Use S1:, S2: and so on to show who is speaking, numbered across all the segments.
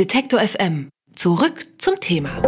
S1: Detektor FM. Zurück zum Thema.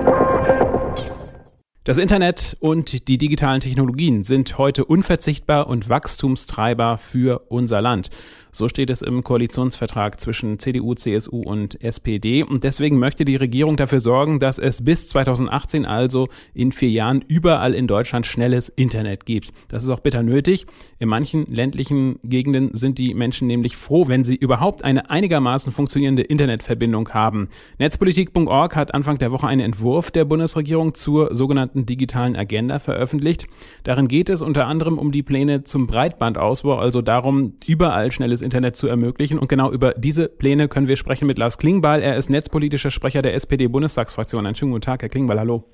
S2: Das Internet und die digitalen Technologien sind heute unverzichtbar und Wachstumstreiber für unser Land. So steht es im Koalitionsvertrag zwischen CDU, CSU und SPD. Und deswegen möchte die Regierung dafür sorgen, dass es bis 2018, also in vier Jahren, überall in Deutschland schnelles Internet gibt. Das ist auch bitter nötig. In manchen ländlichen Gegenden sind die Menschen nämlich froh, wenn sie überhaupt eine einigermaßen funktionierende Internetverbindung haben. Netzpolitik.org hat Anfang der Woche einen Entwurf der Bundesregierung zur sogenannten digitalen Agenda veröffentlicht. Darin geht es unter anderem um die Pläne zum Breitbandausbau, also darum, überall schnelles Internet zu ermöglichen. Und genau über diese Pläne können wir sprechen mit Lars Klingbeil. Er ist netzpolitischer Sprecher der SPD-Bundestagsfraktion. Einen schönen guten Tag, Herr Klingbeil. Hallo.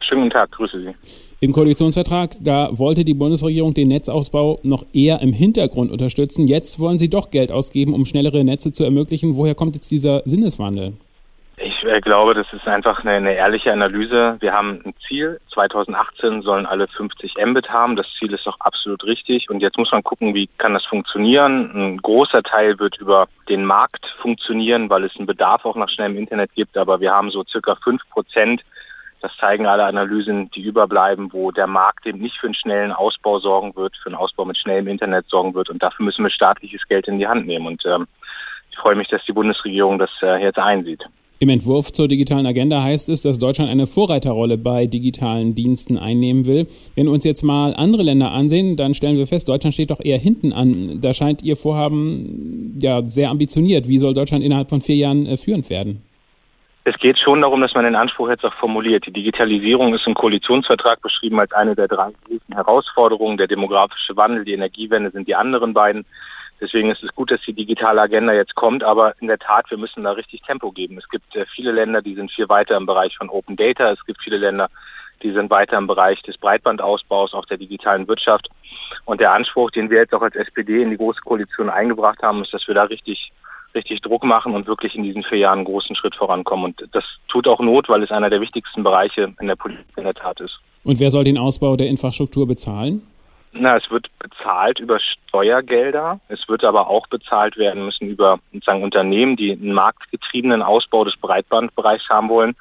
S3: Schönen guten Tag, grüße Sie.
S2: Im Koalitionsvertrag, da wollte die Bundesregierung den Netzausbau noch eher im Hintergrund unterstützen. Jetzt wollen Sie doch Geld ausgeben, um schnellere Netze zu ermöglichen. Woher kommt jetzt dieser Sinneswandel?
S3: Ich äh, glaube, das ist einfach eine, eine, ehrliche Analyse. Wir haben ein Ziel. 2018 sollen alle 50 Mbit haben. Das Ziel ist doch absolut richtig. Und jetzt muss man gucken, wie kann das funktionieren. Ein großer Teil wird über den Markt funktionieren, weil es einen Bedarf auch nach schnellem Internet gibt. Aber wir haben so circa 5 Prozent, das zeigen alle Analysen, die überbleiben, wo der Markt eben nicht für einen schnellen Ausbau sorgen wird, für einen Ausbau mit schnellem Internet sorgen wird. Und dafür müssen wir staatliches Geld in die Hand nehmen. Und ähm, ich freue mich, dass die Bundesregierung das äh, jetzt einsieht.
S2: Im Entwurf zur digitalen Agenda heißt es, dass Deutschland eine Vorreiterrolle bei digitalen Diensten einnehmen will. Wenn wir uns jetzt mal andere Länder ansehen, dann stellen wir fest, Deutschland steht doch eher hinten an. Da scheint Ihr Vorhaben ja sehr ambitioniert. Wie soll Deutschland innerhalb von vier Jahren äh, führend werden?
S3: Es geht schon darum, dass man den Anspruch jetzt auch formuliert. Die Digitalisierung ist im Koalitionsvertrag beschrieben als eine der drei großen Herausforderungen. Der demografische Wandel, die Energiewende sind die anderen beiden. Deswegen ist es gut, dass die digitale Agenda jetzt kommt, aber in der Tat, wir müssen da richtig Tempo geben. Es gibt äh, viele Länder, die sind viel weiter im Bereich von Open Data. Es gibt viele Länder, die sind weiter im Bereich des Breitbandausbaus, auch der digitalen Wirtschaft. Und der Anspruch, den wir jetzt auch als SPD in die Große Koalition eingebracht haben, ist, dass wir da richtig richtig Druck machen und wirklich in diesen vier Jahren einen großen Schritt vorankommen. Und das tut auch Not, weil es einer der wichtigsten Bereiche in der Politik in der Tat ist.
S2: Und wer soll den Ausbau der Infrastruktur bezahlen?
S3: Na, es wird bezahlt über Steuergelder. Es wird aber auch bezahlt werden müssen über sozusagen Unternehmen, die einen marktgetriebenen Ausbau des Breitbandbereichs haben wollen.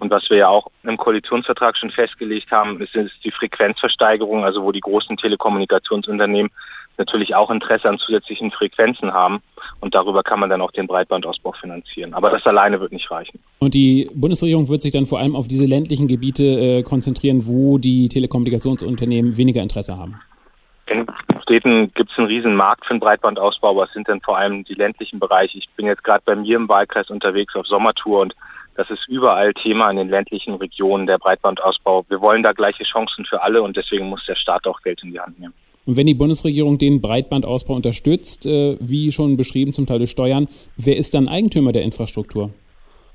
S3: Und was wir ja auch im Koalitionsvertrag schon festgelegt haben, ist, ist die Frequenzversteigerung, also wo die großen Telekommunikationsunternehmen natürlich auch Interesse an zusätzlichen Frequenzen haben. Und darüber kann man dann auch den Breitbandausbau finanzieren. Aber das alleine wird nicht reichen.
S2: Und die Bundesregierung wird sich dann vor allem auf diese ländlichen Gebiete äh, konzentrieren, wo die Telekommunikationsunternehmen weniger Interesse haben.
S3: Städten gibt es einen riesen Markt für den Breitbandausbau, aber sind dann vor allem die ländlichen Bereiche. Ich bin jetzt gerade bei mir im Wahlkreis unterwegs auf Sommertour und das ist überall Thema in den ländlichen Regionen, der Breitbandausbau. Wir wollen da gleiche Chancen für alle und deswegen muss der Staat auch Geld in die Hand nehmen.
S2: Und wenn die Bundesregierung den Breitbandausbau unterstützt, äh, wie schon beschrieben, zum Teil durch Steuern, wer ist dann Eigentümer der Infrastruktur?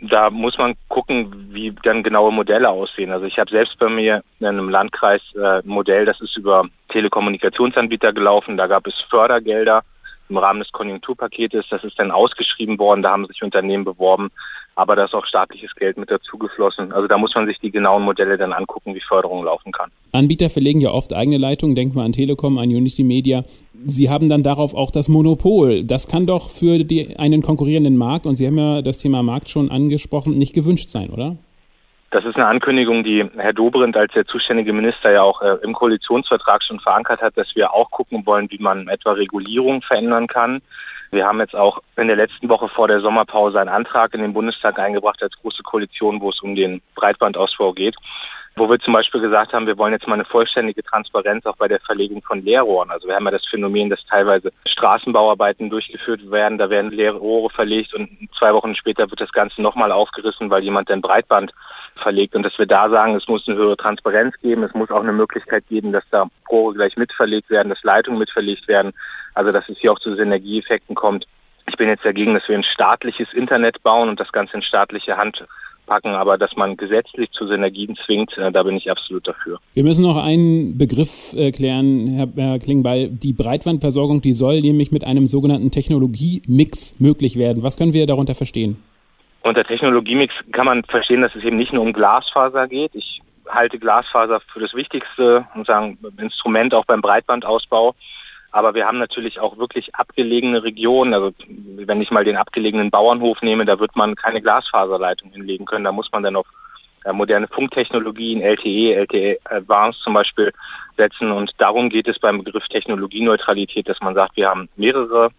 S3: Da muss man gucken, wie dann genaue Modelle aussehen. Also ich habe selbst bei mir in einem Landkreis äh, ein Modell, das ist über Telekommunikationsanbieter gelaufen. Da gab es Fördergelder im Rahmen des Konjunkturpaketes. Das ist dann ausgeschrieben worden, da haben sich Unternehmen beworben, aber da ist auch staatliches Geld mit dazu geflossen. Also da muss man sich die genauen Modelle dann angucken, wie Förderung laufen kann.
S2: Anbieter verlegen ja oft eigene Leitungen, denken wir an Telekom, an Unity Media. Sie haben dann darauf auch das Monopol. Das kann doch für die, einen konkurrierenden Markt, und Sie haben ja das Thema Markt schon angesprochen, nicht gewünscht sein, oder?
S3: Das ist eine Ankündigung, die Herr Dobrindt als der zuständige Minister ja auch äh, im Koalitionsvertrag schon verankert hat, dass wir auch gucken wollen, wie man etwa Regulierung verändern kann. Wir haben jetzt auch in der letzten Woche vor der Sommerpause einen Antrag in den Bundestag eingebracht als große Koalition, wo es um den Breitbandausbau geht wo wir zum Beispiel gesagt haben, wir wollen jetzt mal eine vollständige Transparenz auch bei der Verlegung von Leerrohren. Also wir haben ja das Phänomen, dass teilweise Straßenbauarbeiten durchgeführt werden, da werden Leerrohre verlegt und zwei Wochen später wird das Ganze nochmal aufgerissen, weil jemand den Breitband verlegt und dass wir da sagen, es muss eine höhere Transparenz geben, es muss auch eine Möglichkeit geben, dass da Rohre gleich mitverlegt werden, dass Leitungen mitverlegt werden, also dass es hier auch zu Synergieeffekten kommt. Ich bin jetzt dagegen, dass wir ein staatliches Internet bauen und das Ganze in staatliche Hand packen, aber dass man gesetzlich zu Synergien zwingt, äh, da bin ich absolut dafür.
S2: Wir müssen noch einen Begriff äh, klären, Herr, Herr Klingbeil. Die Breitbandversorgung, die soll nämlich mit einem sogenannten Technologiemix möglich werden. Was können wir darunter verstehen?
S3: Unter Technologiemix kann man verstehen, dass es eben nicht nur um Glasfaser geht. Ich halte Glasfaser für das wichtigste und sagen Instrument auch beim Breitbandausbau. Aber wir haben natürlich auch wirklich abgelegene Regionen. Also wenn ich mal den abgelegenen Bauernhof nehme, da wird man keine Glasfaserleitung hinlegen können. Da muss man dann auf äh, moderne Funktechnologien, LTE, LTE Advanced zum Beispiel setzen. Und darum geht es beim Begriff Technologieneutralität, dass man sagt, wir haben mehrere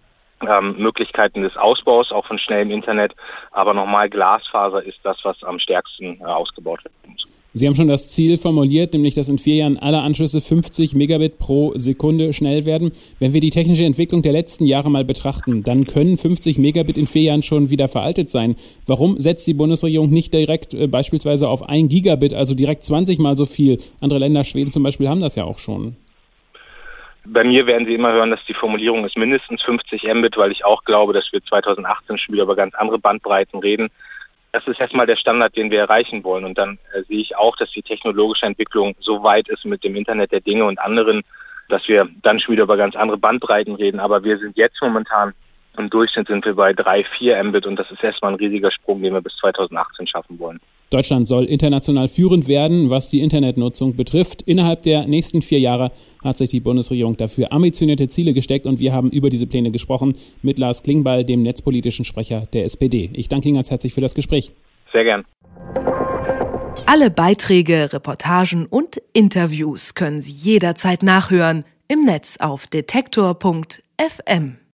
S3: ähm, Möglichkeiten des Ausbaus, auch von schnellem Internet. Aber nochmal, Glasfaser ist das, was am stärksten äh, ausgebaut werden muss.
S2: Sie haben schon das Ziel formuliert, nämlich dass in vier Jahren alle Anschlüsse 50 Megabit pro Sekunde schnell werden. Wenn wir die technische Entwicklung der letzten Jahre mal betrachten, dann können 50 Megabit in vier Jahren schon wieder veraltet sein. Warum setzt die Bundesregierung nicht direkt äh, beispielsweise auf 1 Gigabit, also direkt 20 mal so viel? Andere Länder, Schweden zum Beispiel, haben das ja auch schon.
S3: Bei mir werden Sie immer hören, dass die Formulierung ist mindestens 50 Mbit, weil ich auch glaube, dass wir 2018 schon wieder über ganz andere Bandbreiten reden. Das ist erstmal der Standard, den wir erreichen wollen. Und dann äh, sehe ich auch, dass die technologische Entwicklung so weit ist mit dem Internet der Dinge und anderen, dass wir dann schon wieder über ganz andere Bandbreiten reden. Aber wir sind jetzt momentan im Durchschnitt sind wir bei 3, 4 Mbit und das ist erstmal ein riesiger Sprung, den wir bis 2018 schaffen wollen.
S2: Deutschland soll international führend werden, was die Internetnutzung betrifft. Innerhalb der nächsten vier Jahre hat sich die Bundesregierung dafür ambitionierte Ziele gesteckt und wir haben über diese Pläne gesprochen mit Lars Klingbeil, dem netzpolitischen Sprecher der SPD. Ich danke Ihnen ganz herzlich für das Gespräch.
S3: Sehr gern.
S1: Alle Beiträge, Reportagen und Interviews können Sie jederzeit nachhören im Netz auf detektor.fm.